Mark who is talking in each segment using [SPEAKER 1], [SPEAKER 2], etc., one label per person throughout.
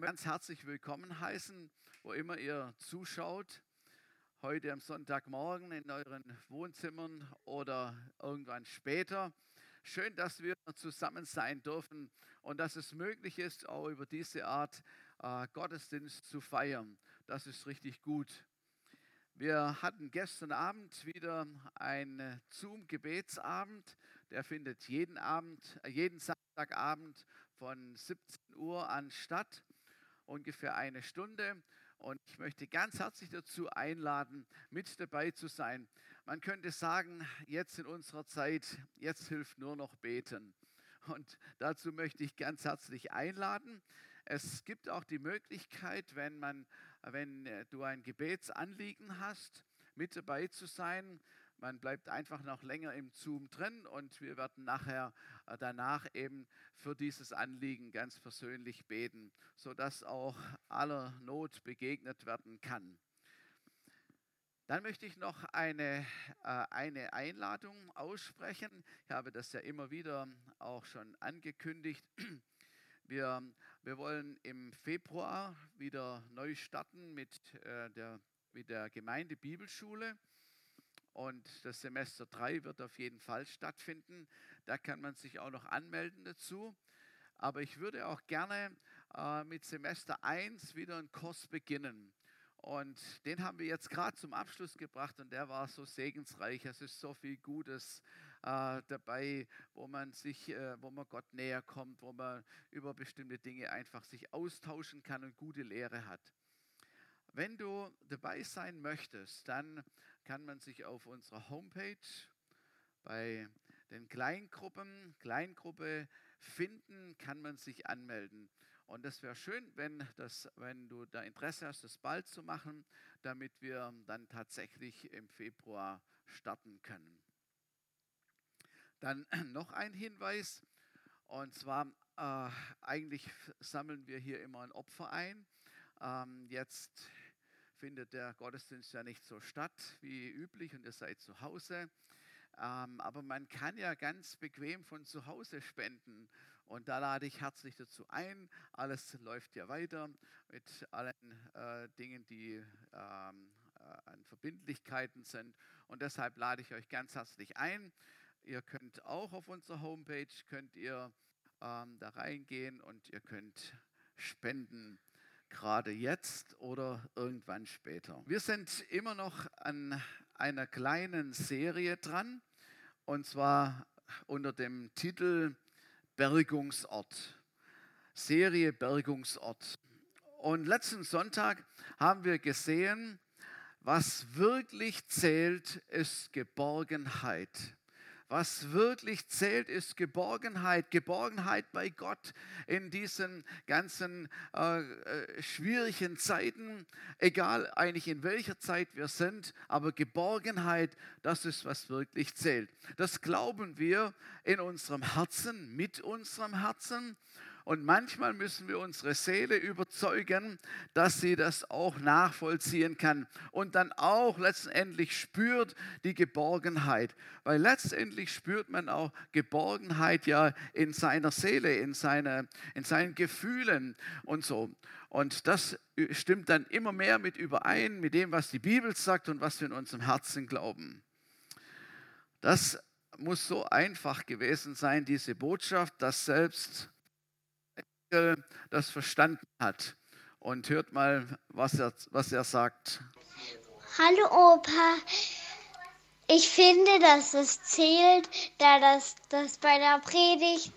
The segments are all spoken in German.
[SPEAKER 1] ganz herzlich willkommen heißen, wo immer ihr zuschaut. Heute am Sonntagmorgen in euren Wohnzimmern oder irgendwann später. Schön, dass wir zusammen sein dürfen und dass es möglich ist, auch über diese Art äh, Gottesdienst zu feiern. Das ist richtig gut. Wir hatten gestern Abend wieder einen Zoom-Gebetsabend. Der findet jeden Abend, äh, jeden Samstagabend von 17 Uhr an statt, ungefähr eine Stunde. Und ich möchte ganz herzlich dazu einladen, mit dabei zu sein. Man könnte sagen, jetzt in unserer Zeit, jetzt hilft nur noch beten. Und dazu möchte ich ganz herzlich einladen. Es gibt auch die Möglichkeit, wenn, man, wenn du ein Gebetsanliegen hast, mit dabei zu sein. Man bleibt einfach noch länger im Zoom drin und wir werden nachher äh, danach eben für dieses Anliegen ganz persönlich beten, sodass auch aller Not begegnet werden kann. Dann möchte ich noch eine, äh, eine Einladung aussprechen. Ich habe das ja immer wieder auch schon angekündigt. Wir, wir wollen im Februar wieder neu starten mit, äh, der, mit der Gemeinde Bibelschule. Und das Semester 3 wird auf jeden Fall stattfinden. Da kann man sich auch noch anmelden dazu. Aber ich würde auch gerne äh, mit Semester 1 wieder einen Kurs beginnen. Und den haben wir jetzt gerade zum Abschluss gebracht und der war so segensreich. Es ist so viel Gutes äh, dabei, wo man sich, äh, wo man Gott näher kommt, wo man über bestimmte Dinge einfach sich austauschen kann und gute Lehre hat. Wenn du dabei sein möchtest, dann kann man sich auf unserer Homepage bei den Kleingruppen, Kleingruppe finden, kann man sich anmelden. Und das wäre schön, wenn, das, wenn du da Interesse hast, das bald zu machen, damit wir dann tatsächlich im Februar starten können. Dann noch ein Hinweis, und zwar äh, eigentlich sammeln wir hier immer ein Opfer ein. Ähm, jetzt findet der Gottesdienst ja nicht so statt wie üblich und ihr seid zu Hause. Ähm, aber man kann ja ganz bequem von zu Hause spenden. Und da lade ich herzlich dazu ein. Alles läuft ja weiter mit allen äh, Dingen, die ähm, äh, an Verbindlichkeiten sind. Und deshalb lade ich euch ganz herzlich ein. Ihr könnt auch auf unserer Homepage, könnt ihr ähm, da reingehen und ihr könnt spenden gerade jetzt oder irgendwann später. Wir sind immer noch an einer kleinen Serie dran und zwar unter dem Titel Bergungsort. Serie Bergungsort. Und letzten Sonntag haben wir gesehen, was wirklich zählt, ist Geborgenheit. Was wirklich zählt, ist Geborgenheit. Geborgenheit bei Gott in diesen ganzen äh, äh, schwierigen Zeiten. Egal eigentlich in welcher Zeit wir sind, aber Geborgenheit, das ist, was wirklich zählt. Das glauben wir in unserem Herzen, mit unserem Herzen. Und manchmal müssen wir unsere Seele überzeugen, dass sie das auch nachvollziehen kann und dann auch letztendlich spürt die Geborgenheit. Weil letztendlich spürt man auch Geborgenheit ja in seiner Seele, in, seine, in seinen Gefühlen und so. Und das stimmt dann immer mehr mit überein mit dem, was die Bibel sagt und was wir in unserem Herzen glauben. Das muss so einfach gewesen sein, diese Botschaft, dass selbst das verstanden hat. Und hört mal, was er, was er sagt.
[SPEAKER 2] Hallo Opa. Ich finde, dass es zählt, da das, das bei der Predigt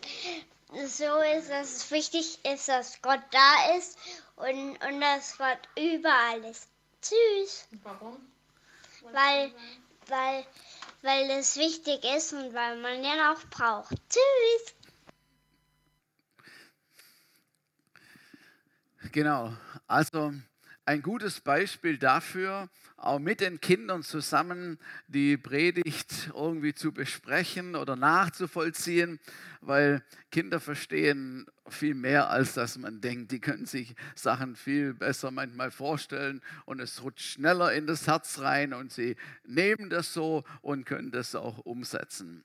[SPEAKER 2] so ist, dass es wichtig ist, dass Gott da ist und, und dass Gott überall ist. Tschüss. Warum? Weil, weil, weil es wichtig ist und weil man ihn auch braucht. Tschüss.
[SPEAKER 1] Genau, also ein gutes Beispiel dafür, auch mit den Kindern zusammen die Predigt irgendwie zu besprechen oder nachzuvollziehen, weil Kinder verstehen viel mehr, als dass man denkt. Die können sich Sachen viel besser manchmal vorstellen und es rutscht schneller in das Herz rein und sie nehmen das so und können das auch umsetzen.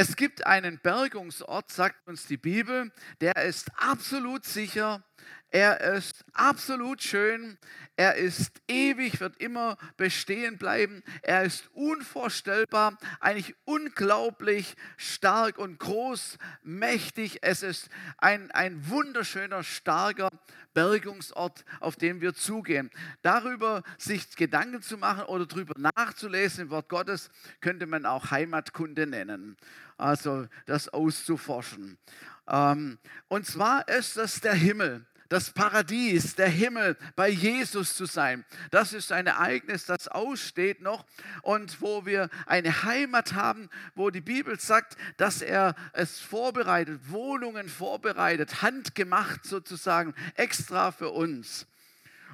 [SPEAKER 1] Es gibt einen Bergungsort, sagt uns die Bibel, der ist absolut sicher, er ist absolut schön, er ist ewig, wird immer bestehen bleiben, er ist unvorstellbar, eigentlich unglaublich stark und groß, mächtig. Es ist ein, ein wunderschöner, starker Bergungsort, auf den wir zugehen. Darüber sich Gedanken zu machen oder darüber nachzulesen im Wort Gottes, könnte man auch Heimatkunde nennen. Also das auszuforschen. Ähm, und zwar ist das der Himmel das Paradies, der Himmel, bei Jesus zu sein. Das ist ein Ereignis, das aussteht noch und wo wir eine Heimat haben, wo die Bibel sagt, dass er es vorbereitet, Wohnungen vorbereitet, handgemacht sozusagen, extra für uns.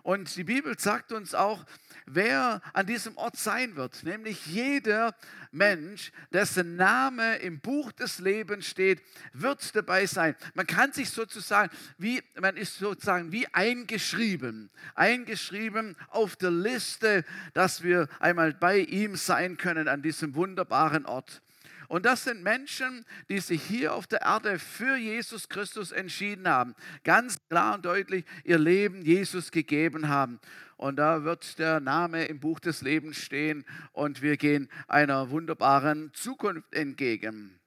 [SPEAKER 1] Und die Bibel sagt uns auch, wer an diesem Ort sein wird, nämlich jeder Mensch, dessen Name im Buch des Lebens steht, wird dabei sein. Man kann sich sozusagen, wie, man ist sozusagen wie eingeschrieben, eingeschrieben auf der Liste, dass wir einmal bei ihm sein können an diesem wunderbaren Ort. Und das sind Menschen, die sich hier auf der Erde für Jesus Christus entschieden haben. Ganz klar und deutlich ihr Leben Jesus gegeben haben. Und da wird der Name im Buch des Lebens stehen und wir gehen einer wunderbaren Zukunft entgegen.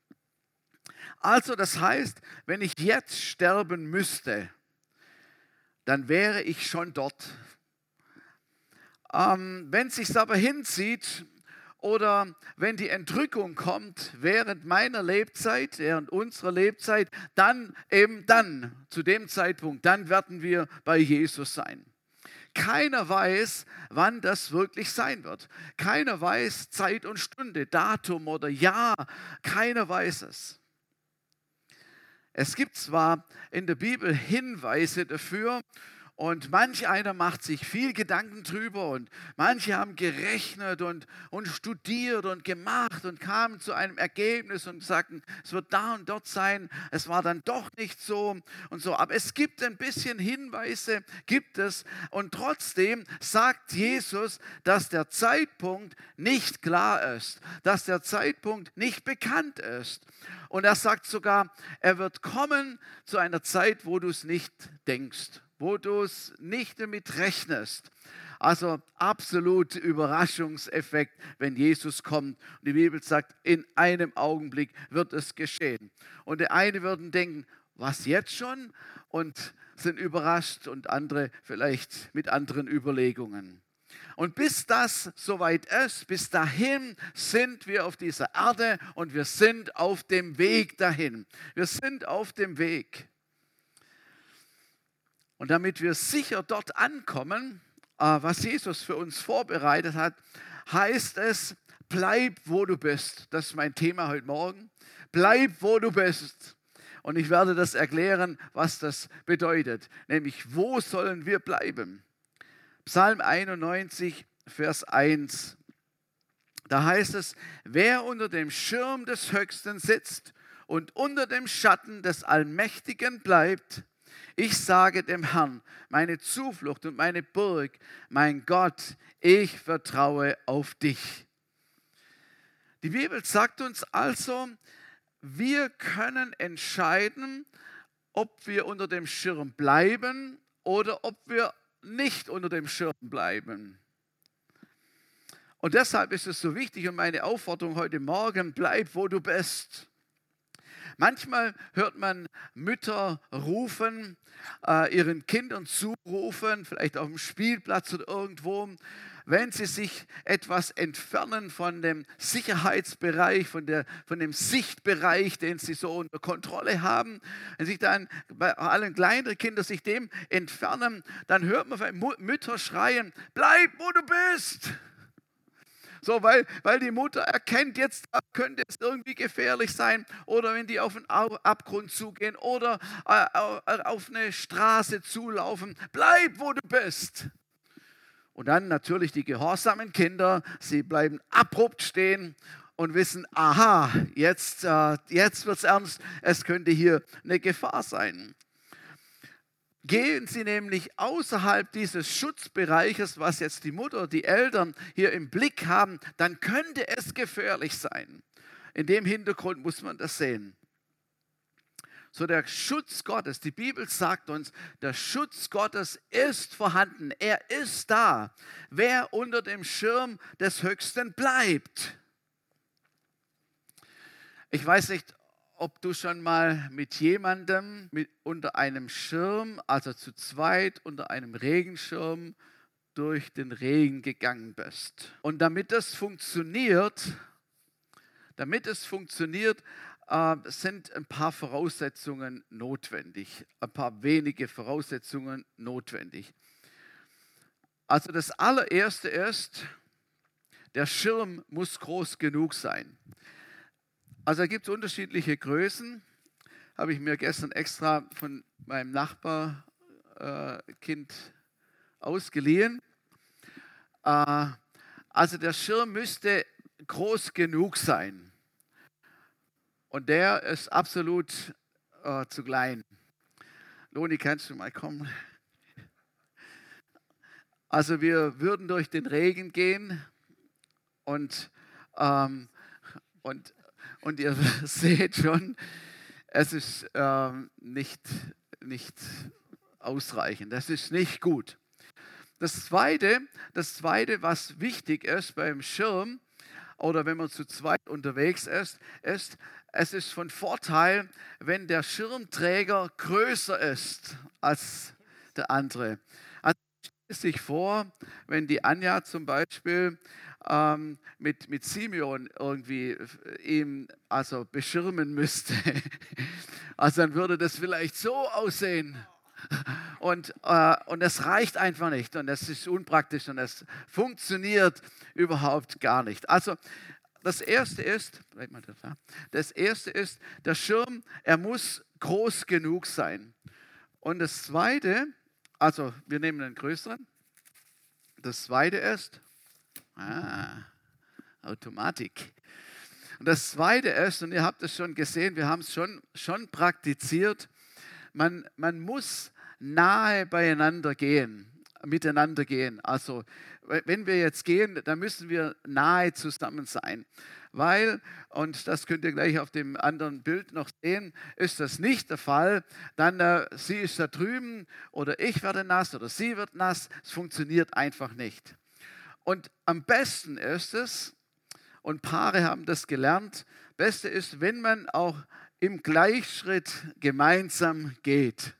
[SPEAKER 1] Also das heißt, wenn ich jetzt sterben müsste, dann wäre ich schon dort. Ähm, wenn es sich aber hinzieht, oder wenn die Entrückung kommt während meiner Lebzeit, während unserer Lebzeit, dann eben dann, zu dem Zeitpunkt, dann werden wir bei Jesus sein. Keiner weiß, wann das wirklich sein wird. Keiner weiß Zeit und Stunde, Datum oder Jahr. Keiner weiß es. Es gibt zwar in der Bibel Hinweise dafür, und manch einer macht sich viel Gedanken drüber und manche haben gerechnet und, und studiert und gemacht und kamen zu einem Ergebnis und sagten, es wird da und dort sein. Es war dann doch nicht so und so. Aber es gibt ein bisschen Hinweise, gibt es. Und trotzdem sagt Jesus, dass der Zeitpunkt nicht klar ist, dass der Zeitpunkt nicht bekannt ist. Und er sagt sogar, er wird kommen zu einer Zeit, wo du es nicht denkst wo du es nicht damit rechnest. Also absolut Überraschungseffekt, wenn Jesus kommt. Und die Bibel sagt, in einem Augenblick wird es geschehen. Und die einen würden denken, was jetzt schon? Und sind überrascht und andere vielleicht mit anderen Überlegungen. Und bis das soweit ist, bis dahin sind wir auf dieser Erde und wir sind auf dem Weg dahin. Wir sind auf dem Weg. Und damit wir sicher dort ankommen, äh, was Jesus für uns vorbereitet hat, heißt es, bleib wo du bist. Das ist mein Thema heute Morgen. Bleib wo du bist. Und ich werde das erklären, was das bedeutet. Nämlich, wo sollen wir bleiben? Psalm 91, Vers 1. Da heißt es, wer unter dem Schirm des Höchsten sitzt und unter dem Schatten des Allmächtigen bleibt, ich sage dem Herrn, meine Zuflucht und meine Burg, mein Gott, ich vertraue auf dich. Die Bibel sagt uns also, wir können entscheiden, ob wir unter dem Schirm bleiben oder ob wir nicht unter dem Schirm bleiben. Und deshalb ist es so wichtig und meine Aufforderung heute Morgen, bleib, wo du bist. Manchmal hört man Mütter rufen, äh, ihren Kindern zurufen, vielleicht auf dem Spielplatz oder irgendwo, wenn sie sich etwas entfernen von dem Sicherheitsbereich, von, der, von dem Sichtbereich, den sie so unter Kontrolle haben, wenn sich dann bei allen kleineren Kindern sich dem entfernen, dann hört man Mütter schreien, bleib, wo du bist. So, weil, weil die Mutter erkennt, jetzt könnte es irgendwie gefährlich sein oder wenn die auf einen Abgrund zugehen oder äh, auf eine Straße zulaufen. Bleib, wo du bist. Und dann natürlich die gehorsamen Kinder, sie bleiben abrupt stehen und wissen, aha, jetzt, äh, jetzt wird es ernst, es könnte hier eine Gefahr sein. Gehen Sie nämlich außerhalb dieses Schutzbereiches, was jetzt die Mutter, die Eltern hier im Blick haben, dann könnte es gefährlich sein. in dem Hintergrund muss man das sehen. So der Schutz Gottes, die Bibel sagt uns, der Schutz Gottes ist vorhanden, er ist da. Wer unter dem Schirm des Höchsten bleibt. Ich weiß nicht, ob du schon mal mit jemandem mit unter einem Schirm, also zu zweit unter einem Regenschirm durch den Regen gegangen bist. Und damit das funktioniert, damit es funktioniert, äh, sind ein paar Voraussetzungen notwendig, ein paar wenige Voraussetzungen notwendig. Also das allererste ist, der Schirm muss groß genug sein. Also da gibt es unterschiedliche Größen. Habe ich mir gestern extra von meinem Nachbarkind äh, ausgeliehen. Äh, also der Schirm müsste groß genug sein. Und der ist absolut äh, zu klein. Loni, kannst du mal kommen? Also wir würden durch den Regen gehen und, ähm, und, und ihr seht schon, es ist ähm, nicht, nicht ausreichend, das ist nicht gut. Das Zweite, das Zweite, was wichtig ist beim Schirm oder wenn man zu zweit unterwegs ist, ist, es ist von Vorteil, wenn der Schirmträger größer ist als der andere. Also stelle sich vor, wenn die Anja zum Beispiel ähm, mit, mit Simeon irgendwie ihm also beschirmen müsste, also dann würde das vielleicht so aussehen. Und, äh, und das reicht einfach nicht und das ist unpraktisch und das funktioniert überhaupt gar nicht. Also das erste ist, das erste ist, der Schirm, er muss groß genug sein. Und das zweite, also wir nehmen einen größeren. Das zweite ist, ah, Automatik. Und das zweite ist, und ihr habt es schon gesehen, wir haben es schon, schon praktiziert, man, man muss nahe beieinander gehen, miteinander gehen. Also wenn wir jetzt gehen, dann müssen wir nahe zusammen sein. Weil, und das könnt ihr gleich auf dem anderen Bild noch sehen, ist das nicht der Fall, dann äh, sie ist da drüben oder ich werde nass oder sie wird nass. Es funktioniert einfach nicht. Und am besten ist es, und Paare haben das gelernt, beste ist, wenn man auch im Gleichschritt gemeinsam geht.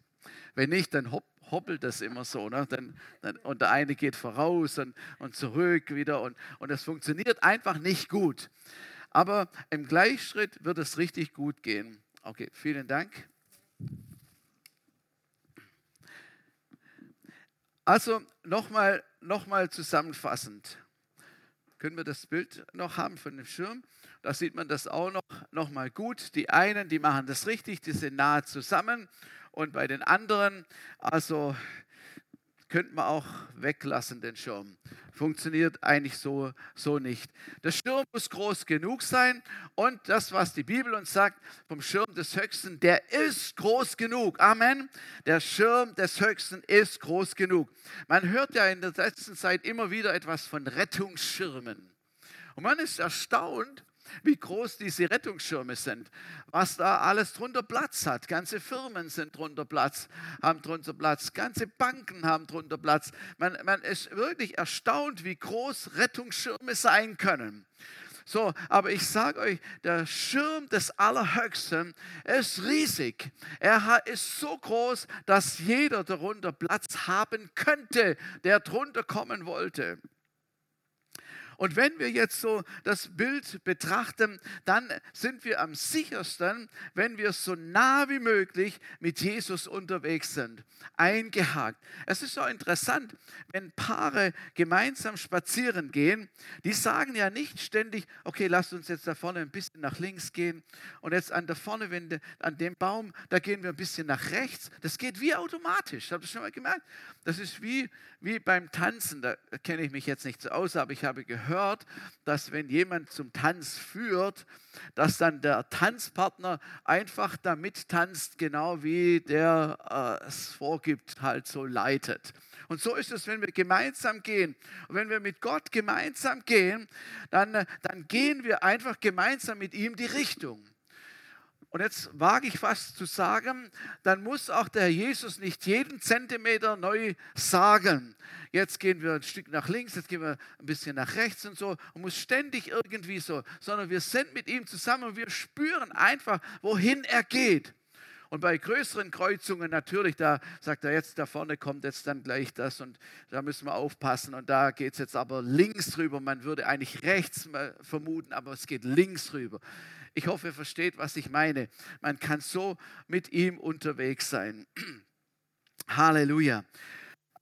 [SPEAKER 1] Wenn nicht, dann hopp, hoppelt das immer so. Ne? Dann, dann, und der eine geht voraus und, und zurück wieder und, und das funktioniert einfach nicht gut. Aber im Gleichschritt wird es richtig gut gehen. Okay, vielen Dank. Also nochmal noch mal zusammenfassend. Können wir das Bild noch haben von dem Schirm? Da sieht man das auch noch, noch mal gut. Die einen, die machen das richtig, die sind nahe zusammen und bei den anderen, also könnte man auch weglassen, den Schirm. Funktioniert eigentlich so, so nicht. Der Schirm muss groß genug sein und das, was die Bibel uns sagt vom Schirm des Höchsten, der ist groß genug. Amen. Der Schirm des Höchsten ist groß genug. Man hört ja in der letzten Zeit immer wieder etwas von Rettungsschirmen. Und man ist erstaunt, wie groß diese Rettungsschirme sind, was da alles drunter Platz hat. Ganze Firmen sind drunter Platz, haben drunter Platz, ganze Banken haben drunter Platz. Man, man ist wirklich erstaunt, wie groß Rettungsschirme sein können. So, aber ich sage euch, der Schirm des Allerhöchsten ist riesig. Er ist so groß, dass jeder darunter Platz haben könnte, der drunter kommen wollte. Und wenn wir jetzt so das Bild betrachten, dann sind wir am sichersten, wenn wir so nah wie möglich mit Jesus unterwegs sind. Eingehakt. Es ist so interessant, wenn Paare gemeinsam spazieren gehen, die sagen ja nicht ständig, okay, lasst uns jetzt da vorne ein bisschen nach links gehen und jetzt an der vorne, wenn an dem Baum, da gehen wir ein bisschen nach rechts. Das geht wie automatisch. Habt ihr schon mal gemerkt? Das ist wie, wie beim Tanzen. Da kenne ich mich jetzt nicht so aus, aber ich habe gehört, dass wenn jemand zum Tanz führt, dass dann der Tanzpartner einfach damit tanzt, genau wie der äh, es vorgibt, halt so leitet. Und so ist es, wenn wir gemeinsam gehen. Und wenn wir mit Gott gemeinsam gehen, dann, äh, dann gehen wir einfach gemeinsam mit ihm die Richtung. Und jetzt wage ich fast zu sagen, dann muss auch der Herr Jesus nicht jeden Zentimeter neu sagen. Jetzt gehen wir ein Stück nach links, jetzt gehen wir ein bisschen nach rechts und so und muss ständig irgendwie so, sondern wir sind mit ihm zusammen und wir spüren einfach, wohin er geht. Und bei größeren Kreuzungen natürlich, da sagt er jetzt, da vorne kommt jetzt dann gleich das und da müssen wir aufpassen und da geht es jetzt aber links rüber. Man würde eigentlich rechts vermuten, aber es geht links rüber. Ich hoffe, ihr versteht, was ich meine. Man kann so mit ihm unterwegs sein. Halleluja.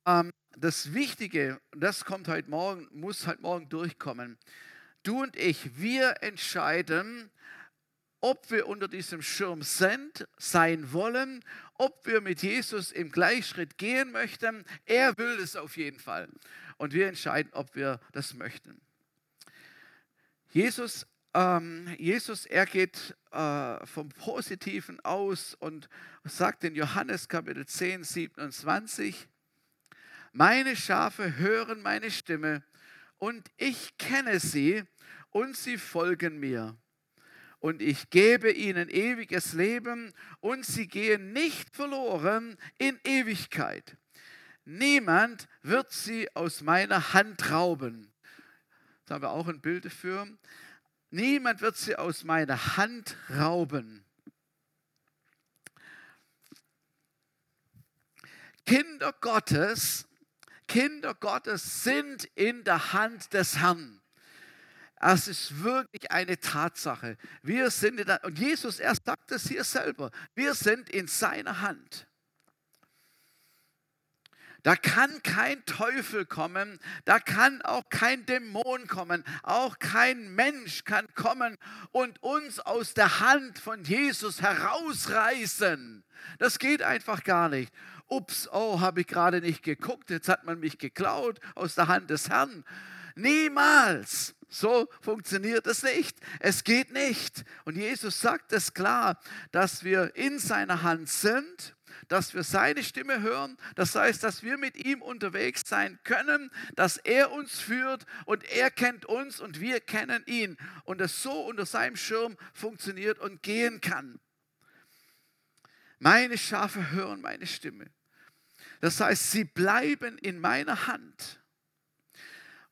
[SPEAKER 1] Ähm, das Wichtige, das kommt heute Morgen, muss heute Morgen durchkommen. Du und ich, wir entscheiden, ob wir unter diesem Schirm sind, sein wollen, ob wir mit Jesus im Gleichschritt gehen möchten. Er will es auf jeden Fall. Und wir entscheiden, ob wir das möchten. Jesus Jesus, er geht äh, vom Positiven aus und sagt in Johannes Kapitel 10, 27, meine Schafe hören meine Stimme und ich kenne sie und sie folgen mir. Und ich gebe ihnen ewiges Leben und sie gehen nicht verloren in Ewigkeit. Niemand wird sie aus meiner Hand rauben. Da haben wir auch ein Bild dafür. Niemand wird sie aus meiner Hand rauben. Kinder Gottes, Kinder Gottes sind in der Hand des Herrn. Es ist wirklich eine Tatsache. Wir sind in der, und Jesus, er sagt es hier selber, wir sind in seiner Hand. Da kann kein Teufel kommen, da kann auch kein Dämon kommen, auch kein Mensch kann kommen und uns aus der Hand von Jesus herausreißen. Das geht einfach gar nicht. Ups, oh, habe ich gerade nicht geguckt, jetzt hat man mich geklaut aus der Hand des Herrn. Niemals. So funktioniert es nicht. Es geht nicht. Und Jesus sagt es klar, dass wir in seiner Hand sind dass wir seine Stimme hören. Das heißt, dass wir mit ihm unterwegs sein können, dass er uns führt und er kennt uns und wir kennen ihn und es so unter seinem Schirm funktioniert und gehen kann. Meine Schafe hören meine Stimme. Das heißt, sie bleiben in meiner Hand.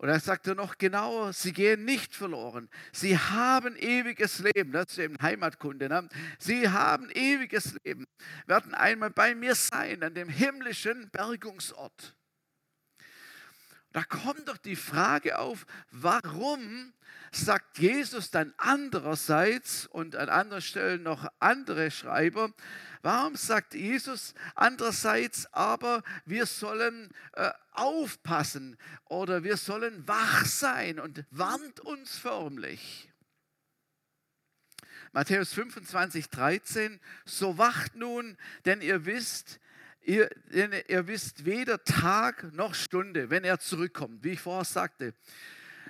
[SPEAKER 1] Und er sagte noch genauer, sie gehen nicht verloren. Sie haben ewiges Leben. Das ist eben Heimatkunde. Ne? Sie haben ewiges Leben, werden einmal bei mir sein, an dem himmlischen Bergungsort. Da kommt doch die Frage auf, warum sagt Jesus dann andererseits und an anderen Stellen noch andere Schreiber, warum sagt Jesus andererseits aber, wir sollen äh, aufpassen oder wir sollen wach sein und warnt uns förmlich. Matthäus 25, 13, so wacht nun, denn ihr wisst, ihr, ihr wisst weder Tag noch Stunde, wenn er zurückkommt, wie ich vorher sagte.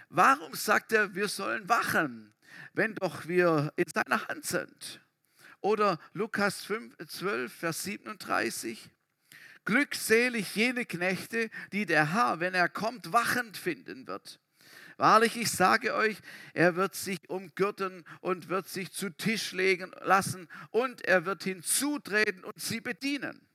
[SPEAKER 1] Warum sagt er, wir sollen wachen, wenn doch wir in seiner Hand sind? Oder Lukas 5, 12, Vers 37. Glückselig jene Knechte, die der Herr, wenn er kommt, wachend finden wird. Wahrlich, ich sage euch, er wird sich umgürten und wird sich zu Tisch legen lassen und er wird hinzutreten und sie bedienen.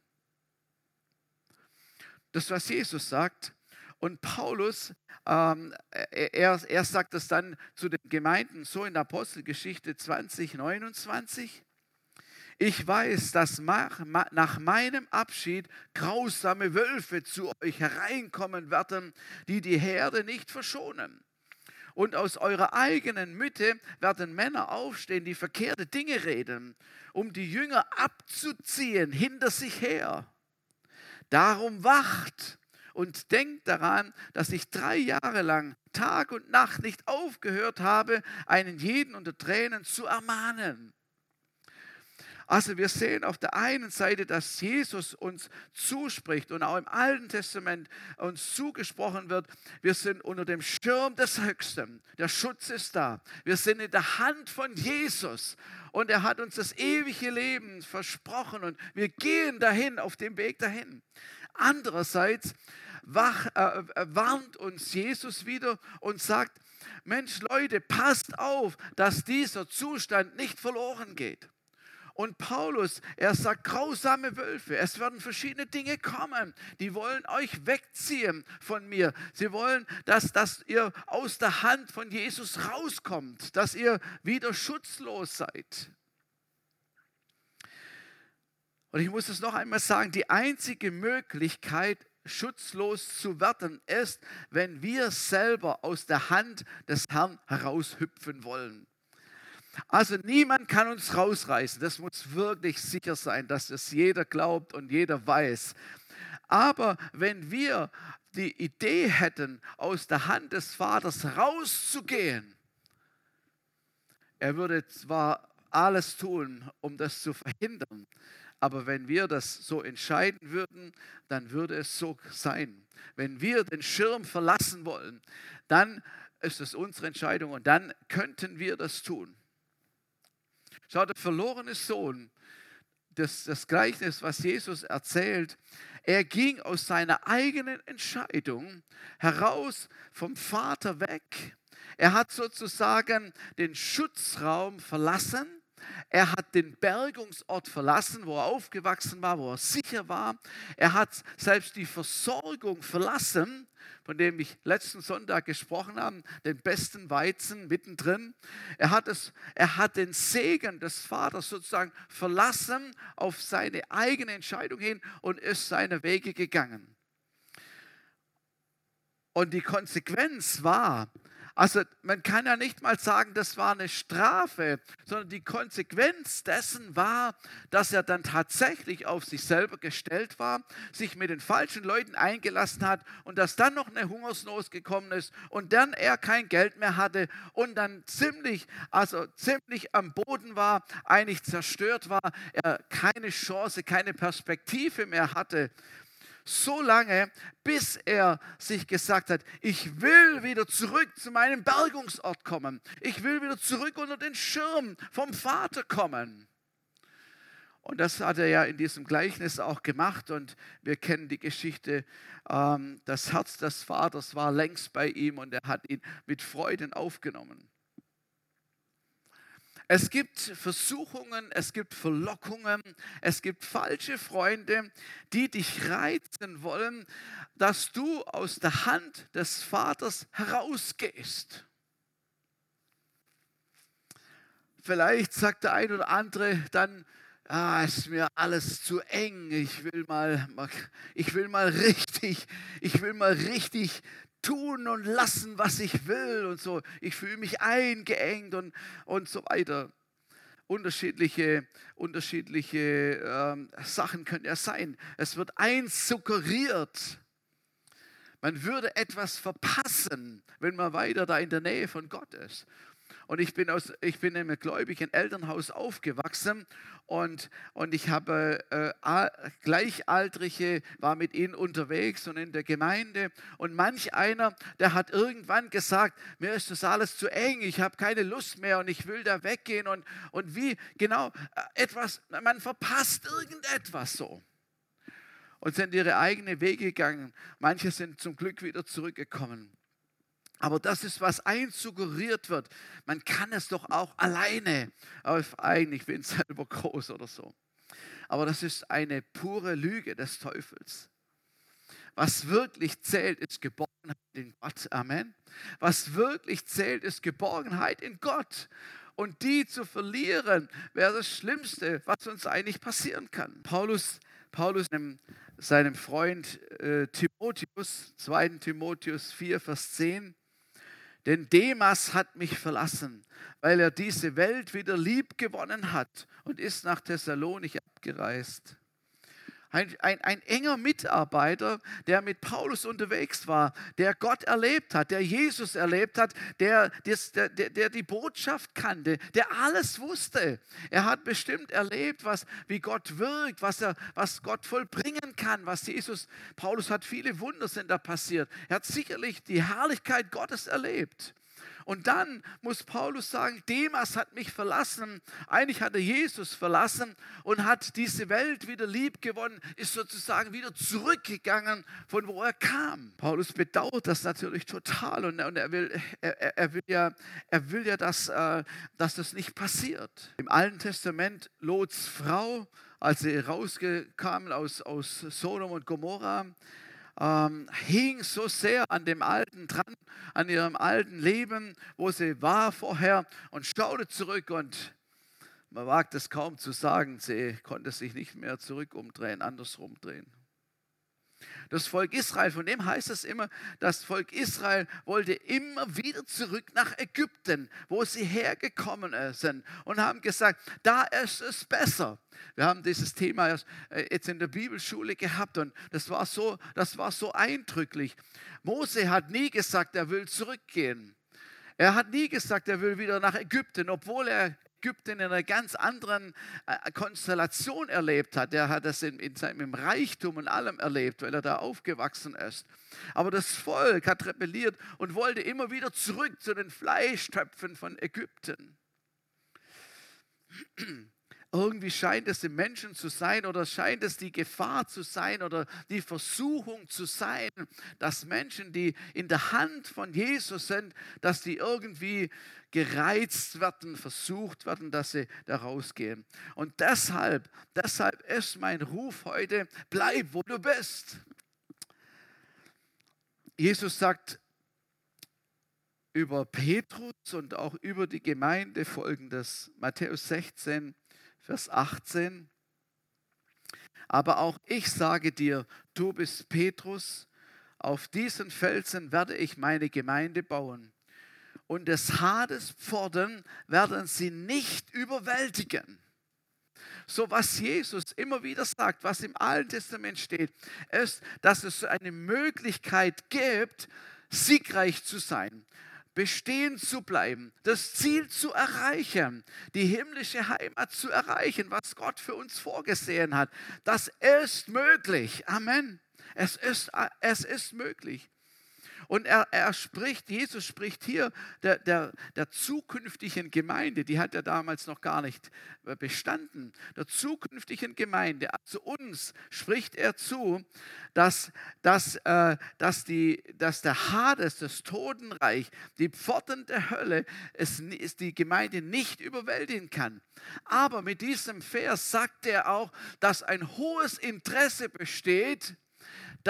[SPEAKER 1] Das, was Jesus sagt. Und Paulus ähm, er, er sagt das dann zu den Gemeinden so in Apostelgeschichte 20, 29. Ich weiß, dass nach meinem Abschied grausame Wölfe zu euch hereinkommen werden, die die Herde nicht verschonen. Und aus eurer eigenen Mitte werden Männer aufstehen, die verkehrte Dinge reden, um die Jünger abzuziehen hinter sich her. Darum wacht und denkt daran, dass ich drei Jahre lang Tag und Nacht nicht aufgehört habe, einen jeden unter Tränen zu ermahnen. Also wir sehen auf der einen Seite, dass Jesus uns zuspricht und auch im Alten Testament uns zugesprochen wird, wir sind unter dem Schirm des Höchsten. Der Schutz ist da. Wir sind in der Hand von Jesus und er hat uns das ewige Leben versprochen und wir gehen dahin, auf dem Weg dahin. Andererseits wach, äh, äh warnt uns Jesus wieder und sagt, Mensch Leute, passt auf, dass dieser Zustand nicht verloren geht. Und Paulus, er sagt, grausame Wölfe, es werden verschiedene Dinge kommen, die wollen euch wegziehen von mir. Sie wollen, dass, dass ihr aus der Hand von Jesus rauskommt, dass ihr wieder schutzlos seid. Und ich muss es noch einmal sagen, die einzige Möglichkeit, schutzlos zu werden, ist, wenn wir selber aus der Hand des Herrn heraushüpfen wollen. Also niemand kann uns rausreißen. Das muss wirklich sicher sein, dass es jeder glaubt und jeder weiß. Aber wenn wir die Idee hätten, aus der Hand des Vaters rauszugehen, er würde zwar alles tun, um das zu verhindern, aber wenn wir das so entscheiden würden, dann würde es so sein. Wenn wir den Schirm verlassen wollen, dann ist es unsere Entscheidung und dann könnten wir das tun. Schau, der verlorene Sohn, das, das Gleichnis, was Jesus erzählt, er ging aus seiner eigenen Entscheidung heraus vom Vater weg. Er hat sozusagen den Schutzraum verlassen. Er hat den Bergungsort verlassen, wo er aufgewachsen war, wo er sicher war. Er hat selbst die Versorgung verlassen von dem ich letzten Sonntag gesprochen habe, den besten Weizen mittendrin. Er hat, es, er hat den Segen des Vaters sozusagen verlassen auf seine eigene Entscheidung hin und ist seine Wege gegangen. Und die Konsequenz war, also man kann ja nicht mal sagen, das war eine Strafe, sondern die Konsequenz dessen war, dass er dann tatsächlich auf sich selber gestellt war, sich mit den falschen Leuten eingelassen hat und dass dann noch eine Hungersnot gekommen ist und dann er kein Geld mehr hatte und dann ziemlich, also ziemlich am Boden war, eigentlich zerstört war, er keine Chance, keine Perspektive mehr hatte so lange, bis er sich gesagt hat, ich will wieder zurück zu meinem Bergungsort kommen. Ich will wieder zurück unter den Schirm vom Vater kommen. Und das hat er ja in diesem Gleichnis auch gemacht. Und wir kennen die Geschichte, ähm, das Herz des Vaters war längst bei ihm und er hat ihn mit Freuden aufgenommen. Es gibt Versuchungen, es gibt Verlockungen, es gibt falsche Freunde, die dich reizen wollen, dass du aus der Hand des Vaters herausgehst. Vielleicht sagt der ein oder andere dann, ah, ist mir alles zu eng, ich will mal, ich will mal richtig, ich will mal richtig tun und lassen, was ich will und so. Ich fühle mich eingeengt und, und so weiter. Unterschiedliche, unterschiedliche ähm, Sachen können ja sein. Es wird eins suggeriert. Man würde etwas verpassen, wenn man weiter da in der Nähe von Gott ist. Und ich bin, aus, ich bin in einem gläubigen Elternhaus aufgewachsen und, und ich habe äh, Gleichaltrige, war mit ihnen unterwegs und in der Gemeinde. Und manch einer, der hat irgendwann gesagt, mir ist das alles zu eng, ich habe keine Lust mehr und ich will da weggehen. Und, und wie, genau, äh, etwas, man verpasst irgendetwas so und sind ihre eigenen Wege gegangen. Manche sind zum Glück wieder zurückgekommen. Aber das ist, was einsuggeriert wird. Man kann es doch auch alleine. Aber eigentlich bin ich selber groß oder so. Aber das ist eine pure Lüge des Teufels. Was wirklich zählt, ist Geborgenheit in Gott. Amen. Was wirklich zählt, ist Geborgenheit in Gott. Und die zu verlieren, wäre das Schlimmste, was uns eigentlich passieren kann. Paulus, Paulus seinem Freund äh, Timotheus, 2. Timotheus 4, Vers 10, denn Demas hat mich verlassen, weil er diese Welt wieder lieb gewonnen hat und ist nach Thessalonich abgereist. Ein, ein, ein, enger Mitarbeiter, der mit Paulus unterwegs war, der Gott erlebt hat, der Jesus erlebt hat, der, der, der, der die Botschaft kannte, der alles wusste. Er hat bestimmt erlebt, was, wie Gott wirkt, was, er, was Gott vollbringen kann, was Jesus, Paulus hat viele Wunder sind da passiert. Er hat sicherlich die Herrlichkeit Gottes erlebt. Und dann muss Paulus sagen, Demas hat mich verlassen. Eigentlich hat er Jesus verlassen und hat diese Welt wieder lieb gewonnen, ist sozusagen wieder zurückgegangen, von wo er kam. Paulus bedauert das natürlich total und, und er, will, er, er, will ja, er will ja dass, äh, dass das nicht passiert. Im Alten Testament Lots Frau, als sie rauskamen aus, aus Sodom und Gomorrah, ähm, hing so sehr an dem Alten dran, an ihrem alten Leben, wo sie war vorher und schaute zurück und man wagt es kaum zu sagen, sie konnte sich nicht mehr zurück umdrehen, andersrum drehen. Das Volk Israel, von dem heißt es immer, das Volk Israel wollte immer wieder zurück nach Ägypten, wo sie hergekommen sind und haben gesagt, da ist es besser. Wir haben dieses Thema äh, jetzt in der Bibelschule gehabt und das war so, das war so eindrücklich. Mose hat nie gesagt, er will zurückgehen. Er hat nie gesagt, er will wieder nach Ägypten, obwohl er Ägypten in einer ganz anderen äh, Konstellation erlebt hat. Er hat das in, in seinem Reichtum und allem erlebt, weil er da aufgewachsen ist. Aber das Volk hat rebelliert und wollte immer wieder zurück zu den Fleischtöpfen von Ägypten. Irgendwie scheint es dem Menschen zu sein oder scheint es die Gefahr zu sein oder die Versuchung zu sein, dass Menschen, die in der Hand von Jesus sind, dass die irgendwie gereizt werden, versucht werden, dass sie da rausgehen. Und deshalb, deshalb ist mein Ruf heute, bleib, wo du bist. Jesus sagt über Petrus und auch über die Gemeinde folgendes, Matthäus 16, Vers 18. Aber auch ich sage dir, du bist Petrus, auf diesen Felsen werde ich meine Gemeinde bauen und des Hades Pforten werden sie nicht überwältigen. So was Jesus immer wieder sagt, was im Alten Testament steht, ist, dass es eine Möglichkeit gibt, siegreich zu sein, bestehen zu bleiben, das Ziel zu erreichen, die himmlische Heimat zu erreichen, was Gott für uns vorgesehen hat. Das ist möglich. Amen. Es ist, es ist möglich. Und er, er spricht, Jesus spricht hier der, der, der zukünftigen Gemeinde, die hat er damals noch gar nicht äh, bestanden, der zukünftigen Gemeinde, also uns spricht er zu, dass, dass, äh, dass, die, dass der Hades, das Totenreich, die Pforten der Hölle, es, es die Gemeinde nicht überwältigen kann. Aber mit diesem Vers sagt er auch, dass ein hohes Interesse besteht,